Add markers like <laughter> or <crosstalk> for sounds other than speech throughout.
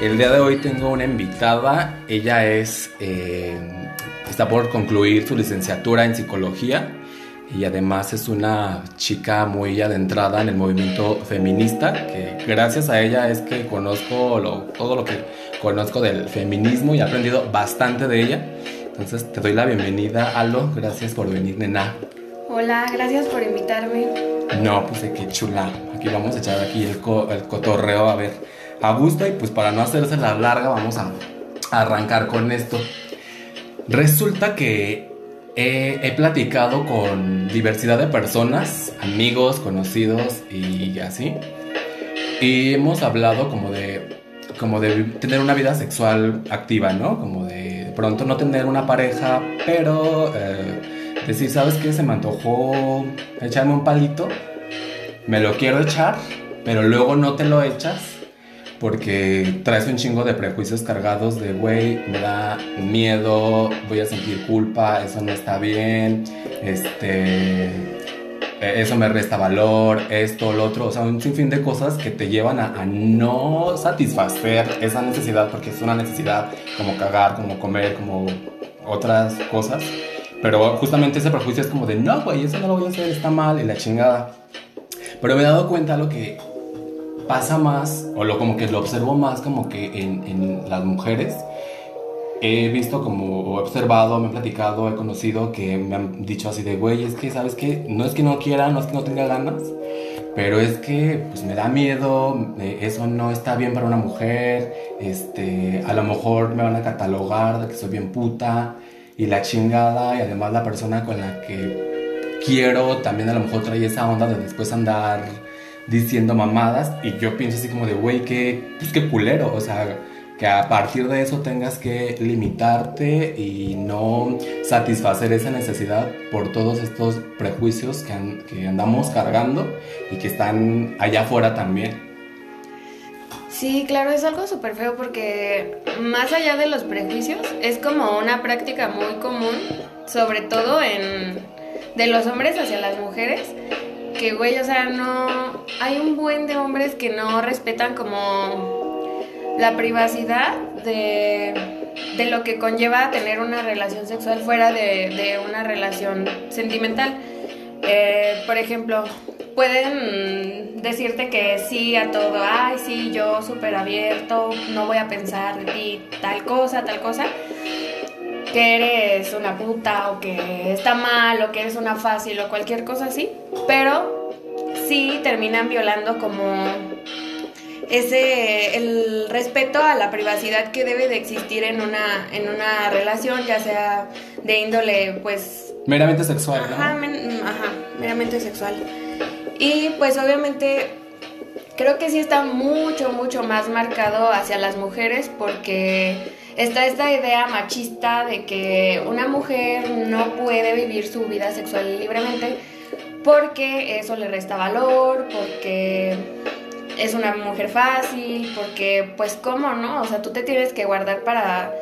El día de hoy tengo una invitada. Ella es eh, está por concluir su licenciatura en psicología y además es una chica muy adentrada en el movimiento feminista. Que gracias a ella es que conozco todo lo que conozco del feminismo y he aprendido bastante de ella. Entonces te doy la bienvenida, Alo. Gracias por venir, nena. Hola, gracias por invitarme. No, pues qué chula. Aquí vamos a echar aquí el, cotorreo a ver a gusto y pues para no hacerse la larga vamos a arrancar con esto. Resulta que he, platicado con diversidad de personas, amigos, conocidos y así. Y hemos hablado como de como de tener una vida sexual activa, ¿no? Como de, de pronto no tener una pareja, pero eh, Decir, ¿sabes qué? Se me antojó echarme un palito. Me lo quiero echar, pero luego no te lo echas porque traes un chingo de prejuicios cargados de, güey, me da miedo, voy a sentir culpa, eso no está bien, este, e, eso me resta valor, esto, lo otro, o sea, un sinfín de cosas que te llevan a, a, no satisfacer esa necesidad, porque es una necesidad como cagar, como comer, como otras cosas. Pero justamente ese prejuicio es como de, no, güey, eso no lo voy a hacer, está mal y la chingada. Pero me he dado cuenta lo que pasa más, o lo como que lo observo más como que en, las mujeres. He visto como, he observado, me he platicado, he conocido que me han dicho así de, güey, es que, ¿sabes qué? No es que no quiera, no es que no tenga ganas, pero es que pues me da miedo, eso no está bien para una mujer, este, a lo mejor me van a catalogar de que soy bien puta, y la chingada y además la persona con la que quiero también a lo mejor trae esa onda de después andar diciendo mamadas y yo pienso así como de, güey, qué, pues qué culero, o sea, que a partir de eso tengas que limitarte y no satisfacer esa necesidad por todos estos prejuicios que, que andamos cargando y que están allá afuera también. Sí, claro, es algo súper feo porque más allá de los prejuicios, es como una práctica muy común, sobre todo en de los hombres hacia las mujeres, que güey, o sea, no hay un buen de hombres que no respetan como la privacidad de, de lo que conlleva tener una relación sexual fuera de, de una relación sentimental. Eh, por ejemplo, pueden decirte que sí a todo, ay, sí, yo súper abierto, no voy a pensar de ti tal cosa, tal cosa, que eres una puta o que está mal o que eres una fácil o cualquier cosa así, pero sí terminan violando como ese el respeto a la privacidad que debe de existir en una en una relación ya sea de índole pues meramente sexual ajá, ajá meramente sexual y pues obviamente creo que sí está mucho, mucho más marcado hacia las mujeres porque está esta idea machista de que una mujer no puede vivir su vida sexual libremente porque eso le resta valor, porque es una mujer fácil, porque pues cómo, ¿no? O sea, tú te tienes que guardar para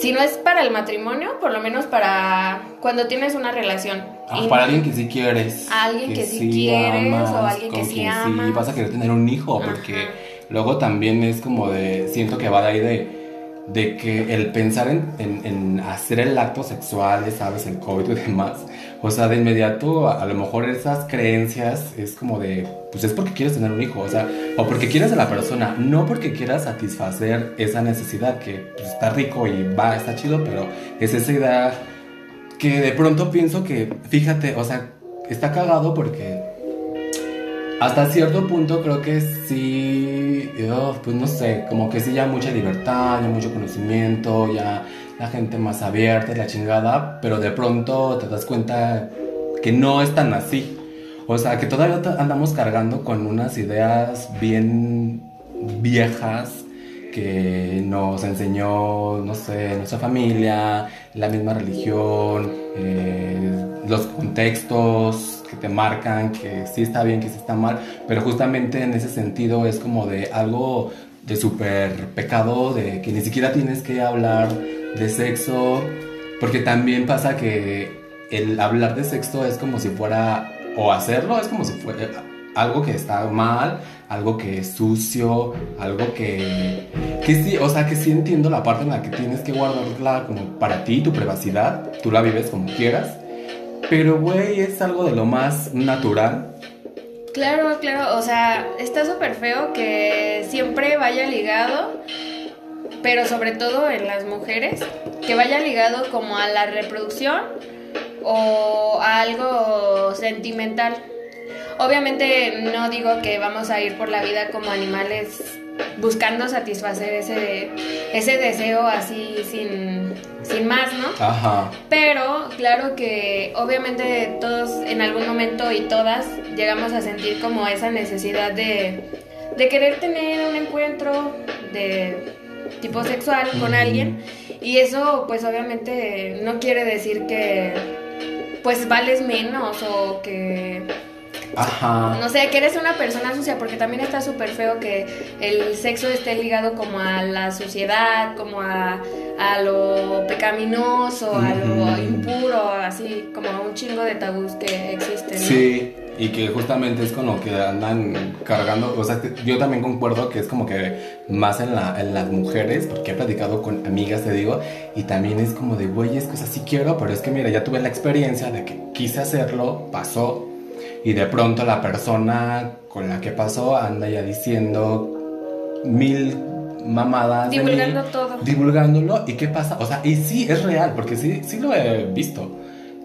si no es para el matrimonio, por lo menos para cuando tienes una relación. Ah, para alguien que sí quieres. Alguien que, sí quieres o alguien que sí amas. Sí, vas a querer tener un hijo, porque luego también es como de, siento que va de ahí de de que el pensar en, hacer el acto sexual, sabes, el COVID y demás, o sea, de inmediato a, lo mejor esas creencias es como de, pues es porque quieres tener un hijo, o sea, o porque quieres a la persona, no porque quieras satisfacer esa necesidad que pues, está rico y va, está chido, pero es esa idea que de pronto pienso que, fíjate, o sea, está cagado porque hasta cierto punto creo que sí, pues no sé, como que sí ya mucha libertad, ya mucho conocimiento, ya la gente más abierta, la chingada, pero de pronto te das cuenta que no es tan así. O sea, que todavía andamos cargando con unas ideas bien viejas que nos enseñó, no sé, nuestra familia, la misma religión, eh, los contextos te marcan, que sí está bien, que sí está mal, pero justamente en ese sentido es como de algo de súper pecado, de que ni siquiera tienes que hablar de sexo, porque también pasa que el hablar de sexo es como si fuera, o hacerlo es como si fuera, algo que está mal, algo que es sucio, algo que, que sí, o sea, que sí entiendo la parte en la que tienes que guardarla como para ti, tu privacidad, tú la vives como quieras, pero güey, es algo de lo más natural. Claro, claro, o sea, está súper feo que siempre vaya ligado, pero sobre todo en las mujeres, que vaya ligado como a la reproducción o a algo sentimental. Obviamente no digo que vamos a ir por la vida como animales buscando satisfacer ese, ese deseo así sin, sin más, ¿no? Ajá. Pero claro que obviamente todos en algún momento y todas llegamos a sentir como esa necesidad de, de querer tener un encuentro de tipo sexual con alguien y eso pues obviamente no quiere decir que pues vales menos o que Ajá. no sé, que eres una persona sucia, porque también está súper feo que el sexo esté ligado como a la suciedad, como a, a lo pecaminoso, a lo impuro, así como a un chingo de tabús que existen. ¿no? Sí, y que justamente es con lo que andan cargando, o sea, yo también concuerdo que es como que más en, la, en las mujeres, porque he platicado con amigas, te digo, y también es como de, güey, es que o sea, sí quiero, pero es que mira, ya tuve la experiencia de que quise hacerlo, pasó, y de pronto la persona con la que pasó anda ya diciendo mil mamadas. de mí, Divulgando todo. divulgándolo y qué pasa, o sea, y sí es real, porque sí, sí lo he visto.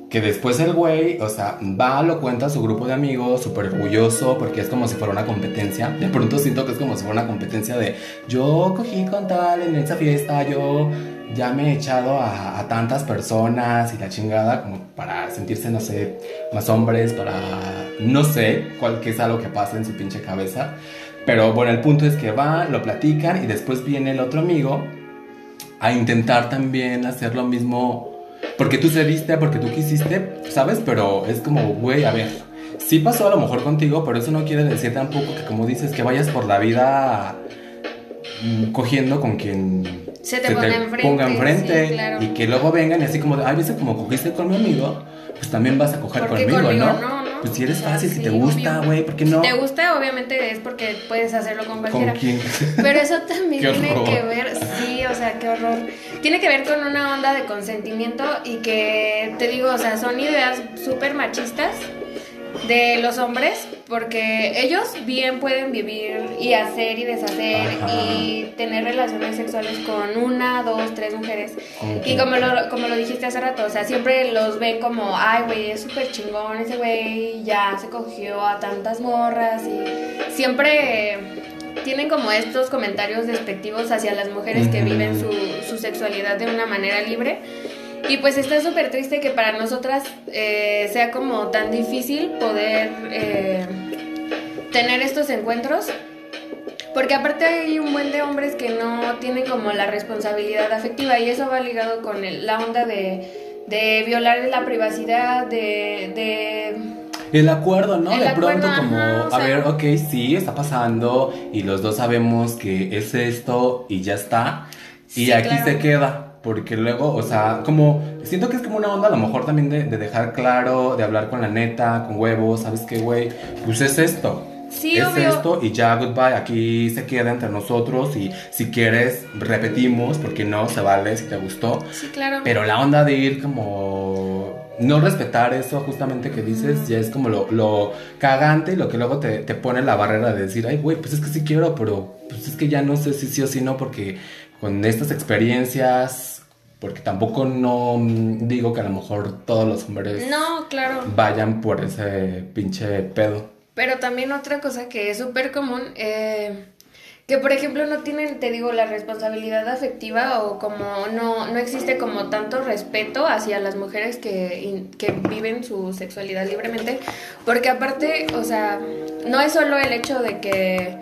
Que después el güey, o sea, va, lo cuenta a su grupo de amigos, súper orgulloso, porque es como si fuera una competencia. De pronto siento que es como si fuera una competencia de yo cogí con tal en esa fiesta, yo ya me he echado a, tantas personas y la chingada, como para sentirse, no sé, más hombres, para no sé cuál es algo que pasa en su pinche cabeza. Pero bueno, el punto es que va, lo platican y después viene el otro amigo a intentar también hacer lo mismo porque tú cediste, porque tú quisiste, ¿sabes? Pero es como, güey, a ver, sí pasó a lo mejor contigo, pero eso no quiere decir tampoco que como dices que vayas por la vida mm, cogiendo con quien Se te ponga enfrente, ponga enfrente sí, claro. y que luego vengan y así como, ay, veces como cogiste con mi amigo, pues también vas a coger ¿Por qué conmigo, conmigo? ¿no? No, no. Pues si eres O sea, fácil, si te gusta, güey, ¿por qué Si no? te gusta, obviamente es porque puedes hacerlo con ¿Con cualquiera. quién? <laughs> Pero eso también <laughs> tiene que ver, sí, o sea, qué horror. Tiene que ver con una onda de consentimiento y que, te digo, o sea, son ideas súper machistas de los hombres, porque ellos bien pueden vivir y hacer y deshacer Ajá. y tener relaciones sexuales con una, dos, tres mujeres. Y como lo, como lo dijiste hace rato, o sea, siempre los ven como, ay, güey, es súper chingón ese güey, ya se cogió a tantas morras y siempre tienen como estos comentarios despectivos hacia las mujeres que viven su, su sexualidad de una manera libre. Y pues está súper triste que para nosotras eh, sea como tan difícil poder eh, tener estos encuentros. Porque aparte hay un buen de hombres que no tienen como la responsabilidad afectiva y eso va ligado con el- la onda de, de violar la privacidad, de, de El acuerdo, ¿no? El de pronto como, ajá, a sea- ver, ok, sí, está pasando y los dos sabemos que es esto y ya está. Y Sí, aquí claro. se queda. Porque luego, o sea, como, siento que es como una onda a lo mejor también de, de dejar claro, de hablar con la neta, con huevos, ¿sabes qué, güey? Pues es esto. Sí, es obvio. esto y ya, goodbye, aquí se queda entre nosotros y si quieres, repetimos, porque no, se vale si te gustó. Sí, claro. Pero la onda de ir como no respetar eso justamente que dices ya es como lo, lo cagante y lo que luego te, te pone la barrera de decir, ay güey, pues es que sí quiero, pero pues es que ya no sé si sí o si no porque con estas experiencias, porque tampoco no digo que a lo mejor todos los hombres No, claro. vayan por ese pinche pedo. Pero también otra cosa que es súper común, eh, que por ejemplo no tienen, te digo, la responsabilidad afectiva o como no, no existe como tanto respeto hacia las mujeres que, que viven su sexualidad libremente, porque aparte, o sea, no es solo el hecho de que,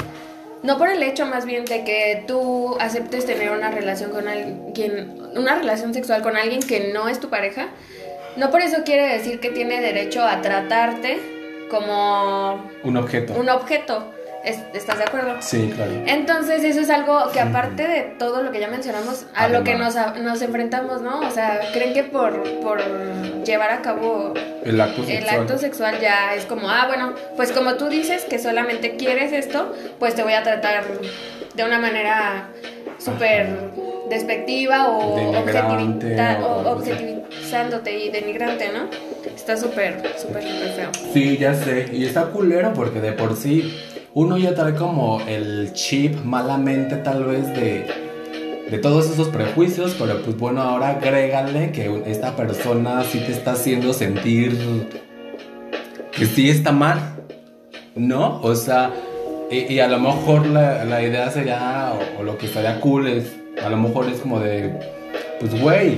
no por el hecho más bien de que tú aceptes tener una relación con alguien, una relación sexual con alguien que no es tu pareja, no por eso quiere decir que tiene derecho a tratarte como Un objeto. un objeto. ¿Estás de acuerdo? Sí, claro. Entonces, eso es algo que aparte de todo lo que ya mencionamos, a lo que nos, nos enfrentamos, ¿no? O sea, creen que por, por llevar a cabo el acto, el acto sexual ya es como, ah, bueno, pues como tú dices que solamente quieres esto, pues te voy a tratar de una manera súper despectiva o, objetivizándote y denigrante, ¿no? Está súper, súper, súper feo. Sí, ya sé. Y está culero porque de por sí uno ya trae como el chip malamente tal vez de, de todos esos prejuicios, pero pues bueno, ahora agrégale que esta persona sí te está haciendo sentir que sí está mal, ¿no? O sea, y, a lo mejor la, la idea sería, o, lo que estaría cool es, a lo mejor es como de, pues güey,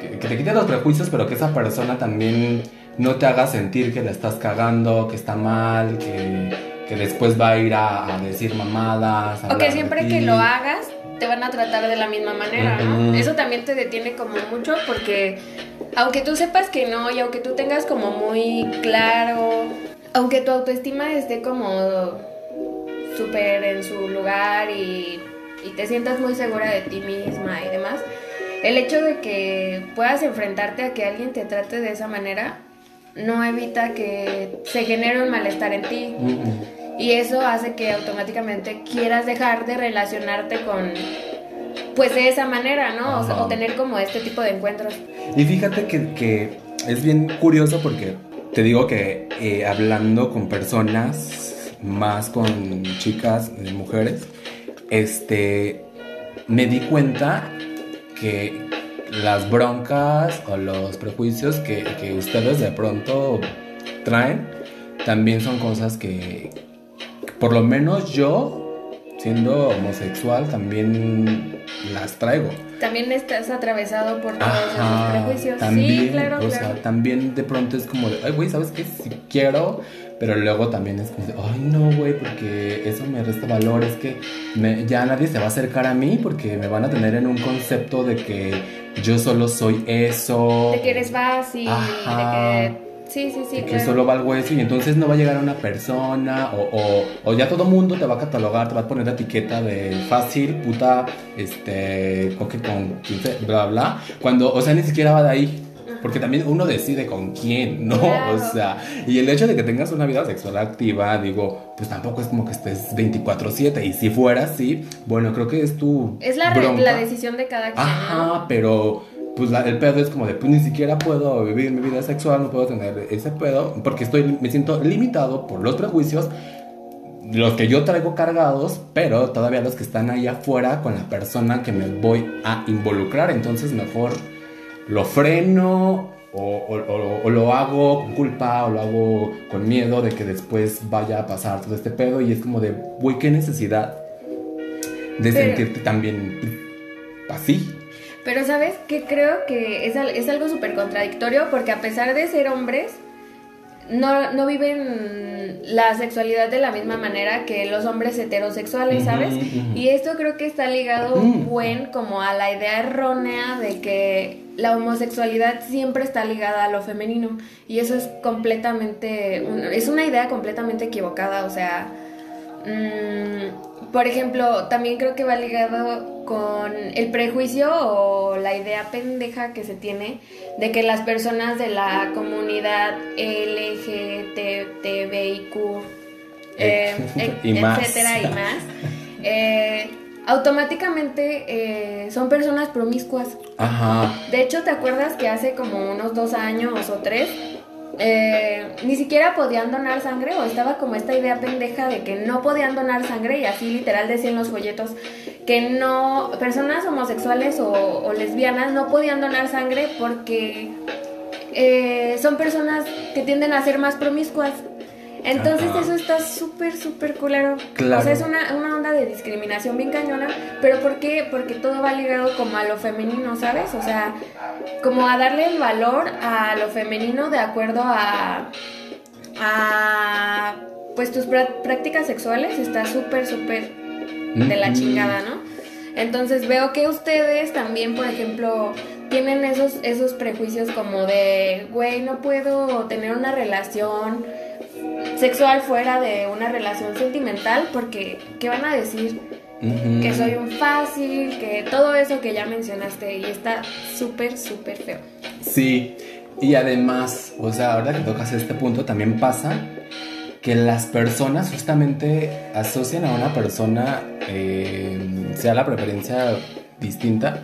que, te quiten los prejuicios, pero que esa persona también no te haga sentir que la estás cagando, que está mal, que, que después va a ir a, decir mamadas. o que siempre que lo hagas te van a tratar de la misma manera, ¿no? Eso también te detiene como mucho porque aunque tú sepas que no y aunque tú tengas como muy claro, aunque tu autoestima esté como súper en su lugar y, te sientas muy segura de ti misma y demás, el hecho de que puedas enfrentarte a que alguien te trate de esa manera no evita que se genere un malestar en ti. Y eso hace que automáticamente quieras dejar de relacionarte con, pues de esa manera, ¿no? O, tener como este tipo de encuentros. Y fíjate que, es bien curioso porque te digo que eh, hablando con personas más con chicas, mujeres, este, me di cuenta que las broncas o los prejuicios que, que ustedes de pronto traen también son cosas que, por lo menos yo, siendo homosexual, también las traigo. También estás atravesado por todos esos prejuicios. sí, claro. O sea, también de pronto es como de, ay, güey, ¿sabes qué? Si quiero pero luego también es como, ay no, güey, porque eso me resta valor, es que ya nadie se va a acercar a mí porque me van a tener en un concepto de que yo solo soy eso. De que eres básico, de que... Sí, sí, sí. que solo valgo eso y entonces no va a llegar una persona o, o, ya todo mundo te va a catalogar, te va a poner la etiqueta de fácil, puta, este, coque con 15, bla, bla. Cuando, o sea, ni siquiera va de ahí. Porque también uno decide con quién, <laughs> ¿no? O sea, y el hecho de que tengas una vida sexual activa, digo, pues tampoco es como que estés 24/7. Y si fuera así, bueno, creo que es tu... Es la, la decisión de cada quien. Ajá, pero pues el pedo es como de, pues ni siquiera puedo vivir mi vida sexual, no puedo tener ese pedo, porque estoy, me siento limitado por los prejuicios, los que yo traigo cargados, pero todavía los que están ahí afuera con la persona que me voy a involucrar, entonces mejor lo freno o, lo hago con culpa o lo hago con miedo de que después vaya a pasar todo este pedo y es como de, güey, qué necesidad de sentirte también así. Pero sabes que creo que es, es algo súper contradictorio porque a pesar de ser hombres, no, no, viven la sexualidad de la misma manera que los hombres heterosexuales, ¿sabes? Y esto creo que está ligado mm. buen como a la idea errónea de que la homosexualidad siempre está ligada a lo femenino y eso es completamente, es una idea completamente equivocada, o sea, mm, por ejemplo, también creo que va ligado con el prejuicio o la idea pendeja que se tiene de que las personas de la comunidad LGTBIQ, eh, <laughs> etcétera y más, eh, automáticamente eh, son personas promiscuas. Ajá. De hecho, ¿te acuerdas que hace como unos dos años o tres eh, ni siquiera podían donar sangre o estaba como esta idea pendeja de que no podían donar sangre y así literal decían los folletos que no, personas homosexuales o, lesbianas no podían donar sangre porque eh, son personas que tienden a ser más promiscuas. Entonces eso está súper, súper culero. Claro. O sea, es una, una, onda de discriminación bien cañona. ¿Pero por qué? Porque todo va ligado como a lo femenino, ¿sabes? O sea, como a darle el valor a lo femenino de acuerdo a... a pues tus prácticas sexuales está súper, súper de la chingada, ¿no? Entonces veo que ustedes también, por ejemplo, tienen esos, esos prejuicios como de, güey, no puedo tener una relación sexual fuera de una relación sentimental, porque ¿qué van a decir? Que soy un fácil, que todo eso que ya mencionaste y está súper, súper feo. Sí, y además, o sea, ahora que tocas este punto, también pasa que las personas justamente asocian a una persona, eh, sea la preferencia distinta,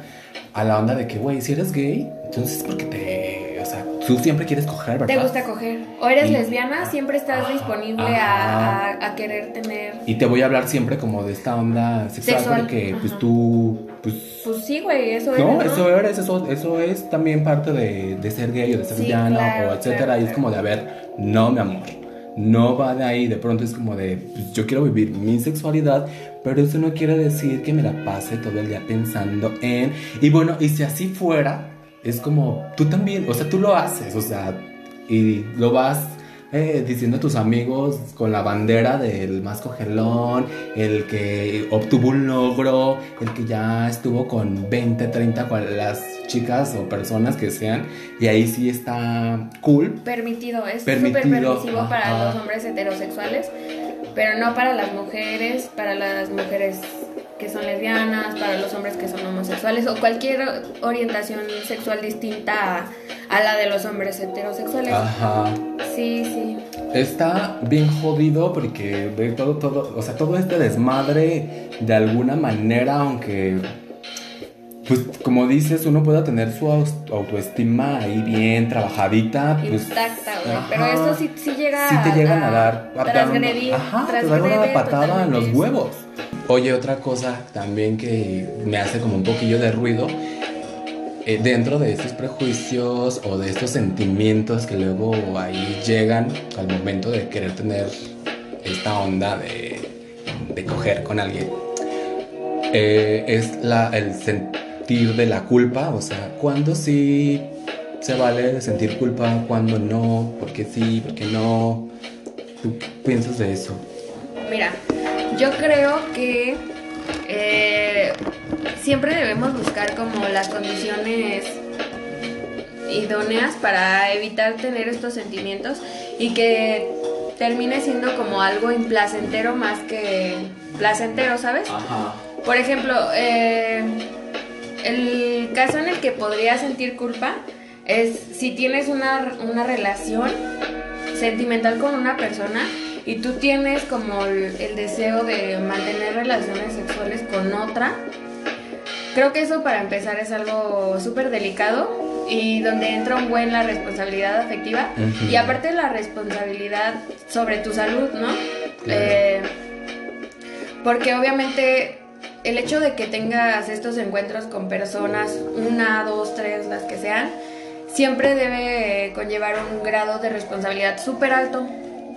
a la onda de que, güey, si eres gay, entonces es porque te, tú siempre quieres coger, ¿verdad? ¿Te gusta coger? ¿O eres Y- lesbiana? Siempre estás disponible a, a- a querer tener... Y te voy a hablar siempre como de esta onda sexual, Sexual, porque pues ajá. tú, pues... Pues sí, güey, eso No, es. eso eres, eso, eso es también parte de, de ser gay o de ser Sí, lesbiana claro, o etcétera. claro, y es como de, a ver, no, mi amor, no va de ahí. De pronto es como de, pues yo quiero vivir mi sexualidad, pero eso no quiere decir que me la pase todo el día pensando en. Y bueno, y si así fuera, es como tú también, o sea, tú lo haces, o sea, y lo vas eh, diciendo a tus amigos con la bandera del más cogelón, el que obtuvo un logro, el que ya estuvo con 20, 30, con las chicas o personas que sean, y ahí sí está cool. Permitido, es súper permisivo para los hombres heterosexuales, pero no para las mujeres, para las mujeres que son lesbianas, para los hombres que son homosexuales o cualquier orientación sexual distinta a, a la de los hombres heterosexuales. Ajá. Sí, sí. Está bien jodido porque ve todo, todo, o sea, todo este desmadre de alguna manera, aunque, pues como dices, uno pueda tener su autoestima ahí bien trabajadita, pues... Intacta, güey. Pero eso sí, sí llega Sí te llegan a dar, a dar ajá, te dan una patada en los huevos. Oye, otra cosa también que me hace como un poquillo de ruido, eh, dentro de estos prejuicios o de estos sentimientos que luego ahí llegan al momento de querer tener esta onda de, de coger con alguien, eh, es la, el de la culpa, o sea, cuando sí se vale sentir culpa, cuando no, porque sí, porque no. ¿Tú qué piensas de eso? Mira, yo creo que eh, siempre debemos buscar como las condiciones idóneas para evitar tener estos sentimientos y que termine siendo como algo implacentero más que placentero, ¿sabes? Ajá. Por ejemplo, eh, el caso en el que podría sentir culpa es si tienes una, una relación sentimental con una persona y tú tienes como el, el deseo de mantener relaciones sexuales con otra. Creo que eso para empezar es algo súper delicado y donde entra un buen la responsabilidad afectiva y aparte la responsabilidad sobre tu salud, ¿no? Claro. Eh, porque obviamente el hecho de que tengas estos encuentros con personas, una, dos, tres, las que sean, siempre debe conllevar un grado de responsabilidad súper alto.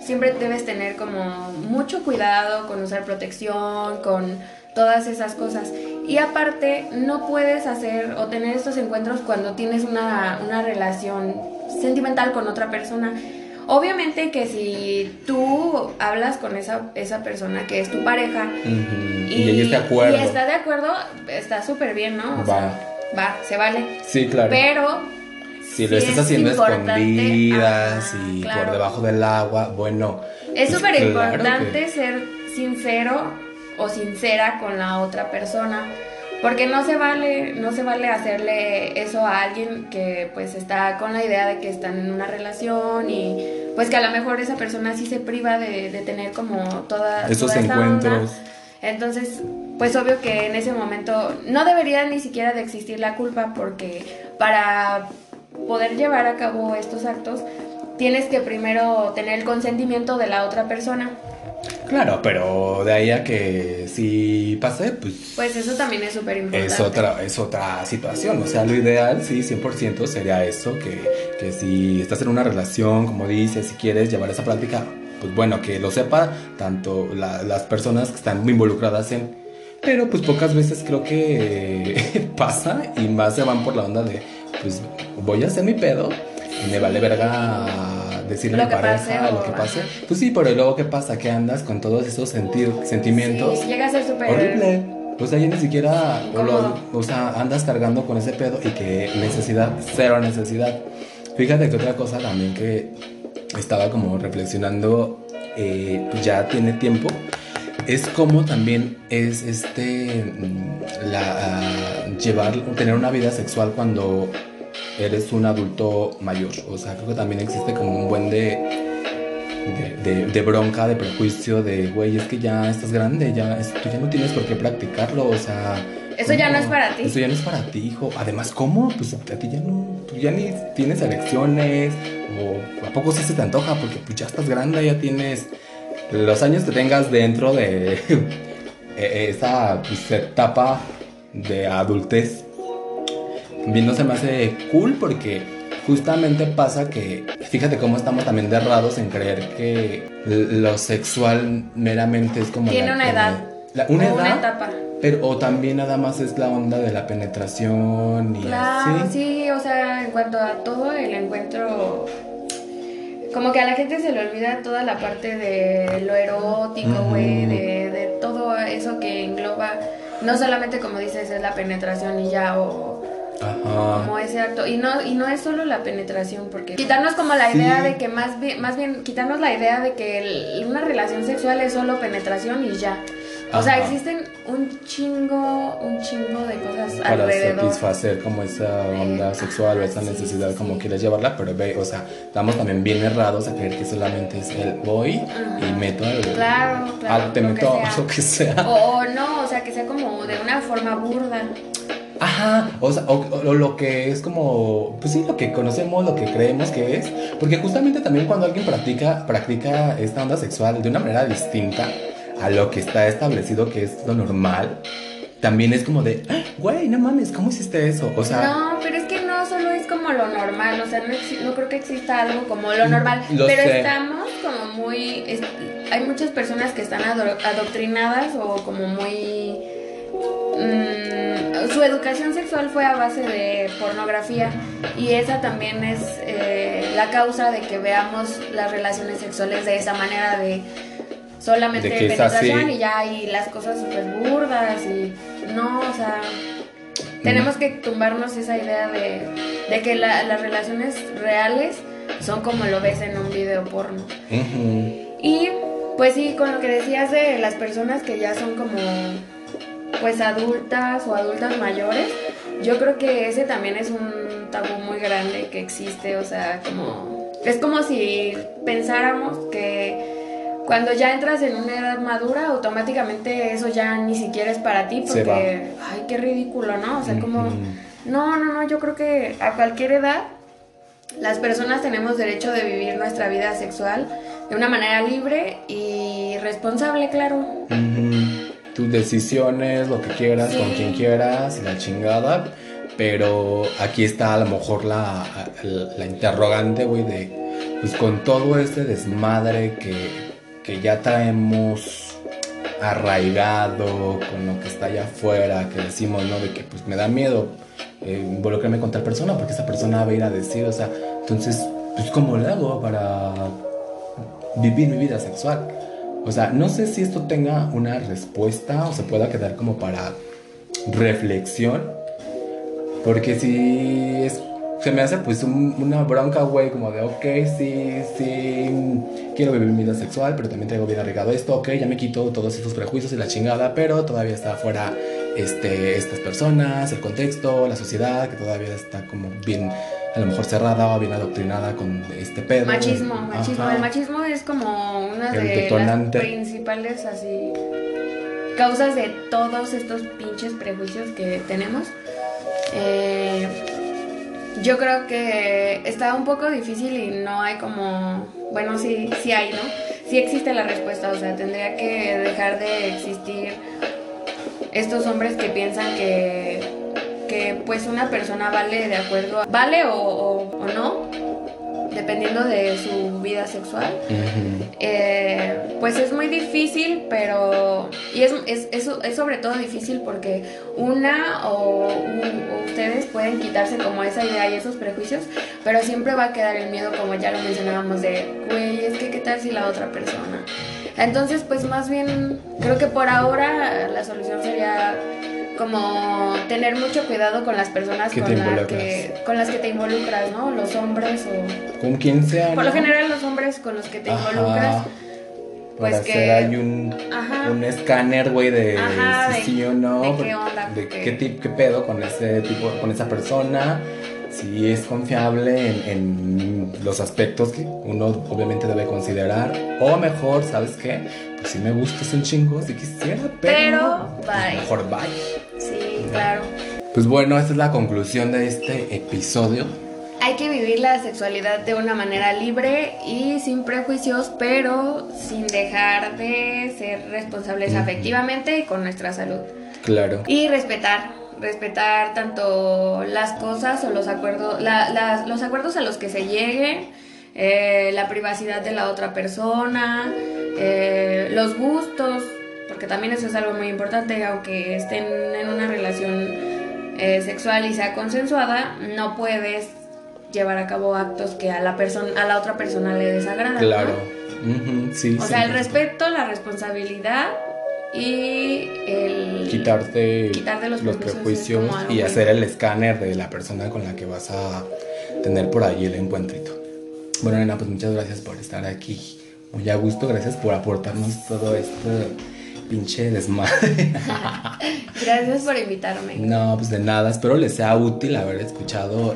Siempre debes tener como mucho cuidado con usar protección, con todas esas cosas. Y aparte, no puedes hacer o tener estos encuentros cuando tienes una, una relación sentimental con otra persona. Obviamente que si tú hablas con esa, esa persona que es tu pareja Ujú. Y, ella está de acuerdo. y está de acuerdo, está súper bien, ¿no? O Va. sea, va, se vale. Sí, claro. Pero si lo sí estás es haciendo escondidas y claro. por debajo del agua, bueno. es pues súper claro importante que- ser sincero o sincera con la otra persona. Porque no se vale, no se vale hacerle eso a alguien que pues está con la idea de que están en una relación y pues que a lo mejor esa persona sí se priva de, de tener como toda Esos toda onda. encuentros. Entonces, pues obvio que en ese momento no debería ni siquiera de existir la culpa porque para poder llevar a cabo estos actos tienes que primero tener el consentimiento de la otra persona. Claro, pero de ahí a que si pase, pues, Pues eso también es súper importante. es, otra, es otra situación. O sea, lo ideal, sí, 100% sería eso, que, que si estás en una relación, como dices, si quieres llevar esa práctica, pues bueno, que lo sepa tanto la- las personas que están muy involucradas en... Pero pues pocas veces creo que <laughs> pasa y más se van por la onda de, pues voy a hacer mi pedo y me vale verga decirle a mi pase pareja o- lo que pase. Pues sí, pero luego qué pasa, que andas con todos esos sentir, sentimientos Sí, llega a ser súper... horrible. O sea, ya ni siquiera, o, lo- o sea, andas cargando con ese pedo y que necesidad, cero necesidad. Fíjate que otra cosa también que estaba como reflexionando eh, ya tiene tiempo, es como también es este mm, la llevar tener una vida sexual cuando eres un adulto mayor. O sea, creo que también existe como un buen de de, bronca, de prejuicio, de güey, es que ya estás grande, ya tú ya no tienes por qué practicarlo, o sea. Eso ya no es para ti. Eso ya no es para ti, hijo. Además, ¿cómo? Pues a ti ya no, tú ya ni tienes elecciones, o a poco sí se te antoja, porque pues ya estás grande, ya tienes los años que tengas dentro de <laughs> e, esa pues, etapa de adultez. No se me hace cool porque justamente pasa que, fíjate cómo estamos también derrados en creer que lo sexual meramente es como... Tiene una edad. una edad. etapa. Pero, o también nada más es la onda de la penetración y claro, sí, o sea, en cuanto a todo el encuentro como que a la gente se le olvida toda la parte de lo erótico, güey, de, de, todo eso que engloba, no solamente como dices, es la penetración y ya, o como ese acto. Y no, y no es solo la penetración, porque quitarnos como la idea de que más bien, más bien, quitarnos la idea de que una relación sexual es solo penetración y ya. O sea, existen un chingo, un chingo de cosas Para alrededor. satisfacer como esa onda sexual o esa necesidad como quieres llevarla, pero ve, o sea, estamos también bien errados a creer que solamente es el voy y meto el... Claro, claro. te meto lo que sea. O, no, o sea, que sea como de una forma burda. Ajá, o, sea, o, lo que es como, pues sí, lo que conocemos, lo que creemos que es, porque justamente también cuando alguien practica, practica esta onda sexual de una manera distinta, a lo que está establecido que es lo normal, también es como de, ah, güey, no mames, ¿cómo hiciste eso? O sea... No, pero es que no solo es como lo normal, o sea, no, creo que exista algo como lo normal, pero estamos como muy... hay muchas personas que están adoctrinadas o como muy... Mm, su educación sexual fue a base de pornografía y esa también es eh, la causa de que veamos las relaciones sexuales de esa manera de solamente de penetración y ya y las cosas súper burdas y no, o sea, tenemos que tumbarnos esa idea de, de que las relaciones reales son como lo ves en un video porno. Y pues sí, con lo que decías de las personas que ya son como pues adultas o adultas mayores, yo creo que ese también es un tabú muy grande que existe, o sea, como es como si pensáramos que cuando ya entras en una edad madura, automáticamente eso ya ni siquiera es para ti porque, ay, qué ridículo, ¿no? O sea, como, no, no, no, yo creo que a cualquier edad las personas tenemos derecho de vivir nuestra vida sexual de una manera libre y responsable, claro. Tus decisiones, lo que quieras, con quien quieras, la chingada. Pero aquí está a lo mejor la, la interrogante, güey, de, pues con todo este desmadre que, que ya traemos arraigado con lo que está allá afuera, que decimos, ¿no? De que pues me da miedo eh, involucrarme con tal persona porque esa persona va a ir a decir, o sea, entonces, pues ¿cómo le hago para vivir mi vida sexual? O sea, no sé si esto tenga una respuesta o se pueda quedar como para reflexión, porque si es se me hace pues una bronca, güey, como de, ok, sí, sí, quiero vivir mi vida sexual, pero también tengo bien arreglado esto, ok, ya me quito todos estos prejuicios y la chingada, pero todavía está afuera este, estas personas, el contexto, la sociedad, que todavía está como bien, a lo mejor cerrada o bien adoctrinada con este pedo. Machismo, machismo. El machismo es como una de las principales así causas de todos estos pinches prejuicios que tenemos. Eh, yo creo que está un poco difícil y no hay como, bueno, sí, sí hay, ¿no? Sí existe la respuesta, o sea, tendría que dejar de existir estos hombres que piensan que, que pues una persona vale de acuerdo, vale o, o no, dependiendo de su vida sexual. Eh, pues es muy difícil, pero... Y es, es, es, sobre todo difícil porque una o, ustedes pueden quitarse como esa idea y esos prejuicios, pero siempre va a quedar el miedo, como ya lo mencionábamos, de, güey, es que qué tal si la otra persona. Entonces, pues más bien, creo que por ahora la solución sería como tener mucho cuidado con las personas con, que, con las que te involucras, ¿no? Los hombres o... Con quien sea. Por lo general los hombres con los que te involucras pues Para que... hacer ahí un, Ajá. un escáner, güey, de Ajá, si de- sí o no. de qué onda, de qué, tip- qué pedo con ese tipo, con esa persona. Si es confiable en, en los aspectos que uno obviamente debe considerar. O mejor, ¿sabes qué? Pues si me gustas un chingo, si quisiera, pero. Pero, bye. mejor bye. Sí, claro. Pues bueno, esta es la conclusión de este episodio. Hay que vivir la sexualidad de una manera libre y sin prejuicios, pero sin dejar de ser responsables afectivamente y con nuestra salud. Claro. Y respetar, respetar tanto las cosas o los acuerdos, la- las- los acuerdos a los que se llegue, eh, la privacidad de la otra persona, eh, los gustos, porque también eso es algo muy importante, aunque estén en una relación eh, sexual y sea consensuada, no puedes llevar a cabo actos que a la persona, a la otra persona le desagradan. ¿no? Claro. Ujú, sí, O sí, sea, el respeto, la responsabilidad y el quitarte, Quitarte los los prejuicios y hacer el escáner de la persona con la que vas a tener por ahí el encuentrito. Bueno, nena, pues muchas gracias por estar aquí. Muy a gusto, gracias por aportarnos todo este pinche desmadre. <laughs> Gracias por invitarme. no, pues de nada, espero les sea útil haber escuchado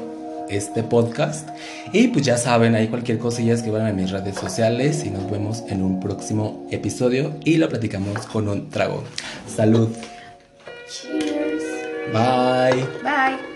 este podcast. Y pues ya saben, ahí cualquier cosilla escriban en mis redes sociales y nos vemos en un próximo episodio y lo platicamos con un trago. Salud. Cheers. Bye. Bye.